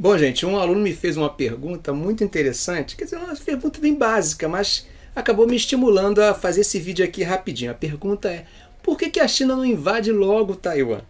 Bom, gente, um aluno me fez uma pergunta muito interessante, quer dizer, uma pergunta bem básica, mas acabou me estimulando a fazer esse vídeo aqui rapidinho. A pergunta é: por que, que a China não invade logo Taiwan?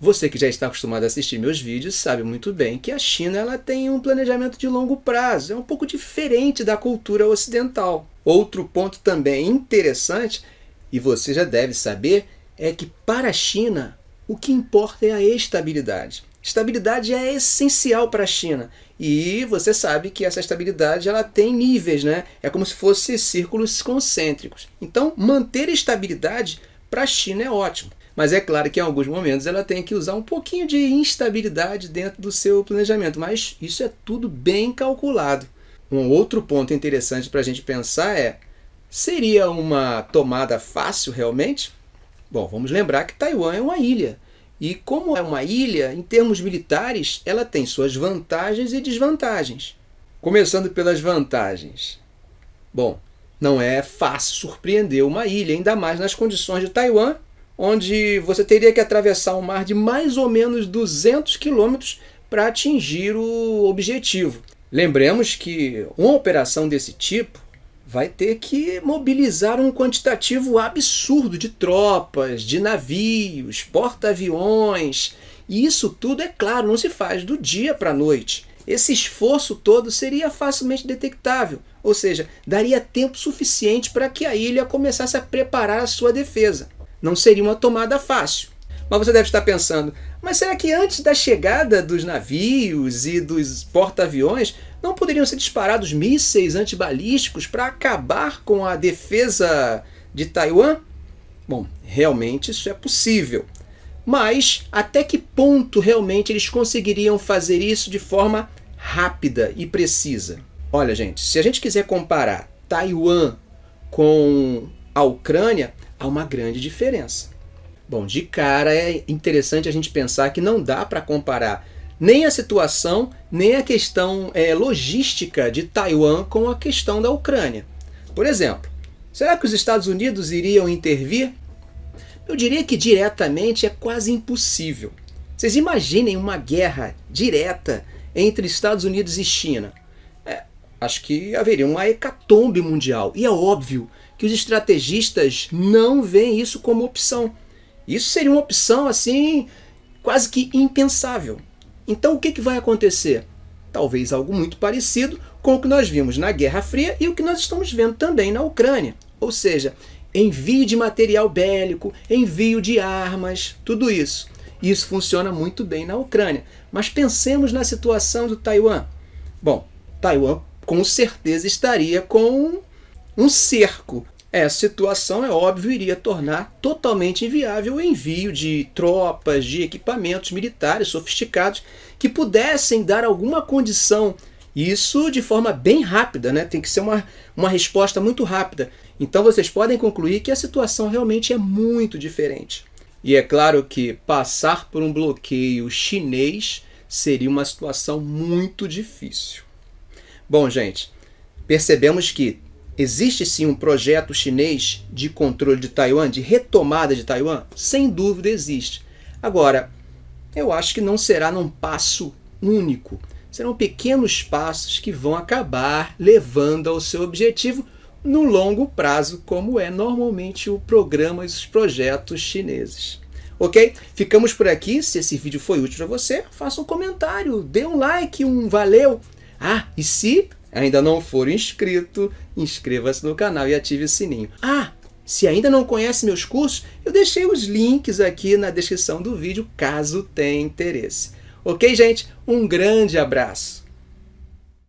Você que já está acostumado a assistir meus vídeos sabe muito bem que a China ela tem um planejamento de longo prazo, é um pouco diferente da cultura ocidental. Outro ponto também interessante, e você já deve saber, é que para a China o que importa é a estabilidade. Estabilidade é essencial para a China. E você sabe que essa estabilidade ela tem níveis, né? É como se fossem círculos concêntricos. Então, manter estabilidade para a China é ótimo. Mas é claro que em alguns momentos ela tem que usar um pouquinho de instabilidade dentro do seu planejamento. Mas isso é tudo bem calculado. Um outro ponto interessante para a gente pensar é: seria uma tomada fácil realmente? Bom, vamos lembrar que Taiwan é uma ilha. E como é uma ilha, em termos militares, ela tem suas vantagens e desvantagens. Começando pelas vantagens. Bom, não é fácil surpreender uma ilha, ainda mais nas condições de Taiwan, onde você teria que atravessar um mar de mais ou menos 200 quilômetros para atingir o objetivo. Lembremos que uma operação desse tipo vai ter que mobilizar um quantitativo absurdo de tropas, de navios, porta-aviões. E isso tudo, é claro, não se faz do dia para a noite. Esse esforço todo seria facilmente detectável, ou seja, daria tempo suficiente para que a ilha começasse a preparar a sua defesa. Não seria uma tomada fácil. Mas você deve estar pensando, mas será que antes da chegada dos navios e dos porta-aviões não poderiam ser disparados mísseis antibalísticos para acabar com a defesa de Taiwan? Bom, realmente isso é possível. Mas até que ponto realmente eles conseguiriam fazer isso de forma rápida e precisa? Olha, gente, se a gente quiser comparar Taiwan com a Ucrânia, há uma grande diferença. Bom, de cara é interessante a gente pensar que não dá para comparar nem a situação, nem a questão é, logística de Taiwan com a questão da Ucrânia. Por exemplo, será que os Estados Unidos iriam intervir? Eu diria que diretamente é quase impossível. Vocês imaginem uma guerra direta entre Estados Unidos e China. É, acho que haveria uma hecatombe mundial. E é óbvio que os estrategistas não veem isso como opção. Isso seria uma opção assim quase que impensável. Então o que, que vai acontecer? Talvez algo muito parecido com o que nós vimos na Guerra Fria e o que nós estamos vendo também na Ucrânia. Ou seja, envio de material bélico, envio de armas, tudo isso. Isso funciona muito bem na Ucrânia. Mas pensemos na situação do Taiwan. Bom, Taiwan com certeza estaria com um cerco essa situação, é óbvio, iria tornar totalmente inviável o envio de tropas, de equipamentos militares sofisticados que pudessem dar alguma condição. Isso de forma bem rápida, né? tem que ser uma, uma resposta muito rápida. Então vocês podem concluir que a situação realmente é muito diferente. E é claro que passar por um bloqueio chinês seria uma situação muito difícil. Bom, gente, percebemos que Existe sim um projeto chinês de controle de Taiwan, de retomada de Taiwan? Sem dúvida existe. Agora, eu acho que não será num passo único. Serão pequenos passos que vão acabar levando ao seu objetivo no longo prazo, como é normalmente o programa e os projetos chineses. Ok? Ficamos por aqui. Se esse vídeo foi útil para você, faça um comentário, dê um like, um valeu. Ah, e se ainda não for inscrito, inscreva-se no canal e ative o sininho. Ah, se ainda não conhece meus cursos, eu deixei os links aqui na descrição do vídeo caso tenha interesse. Ok, gente? Um grande abraço!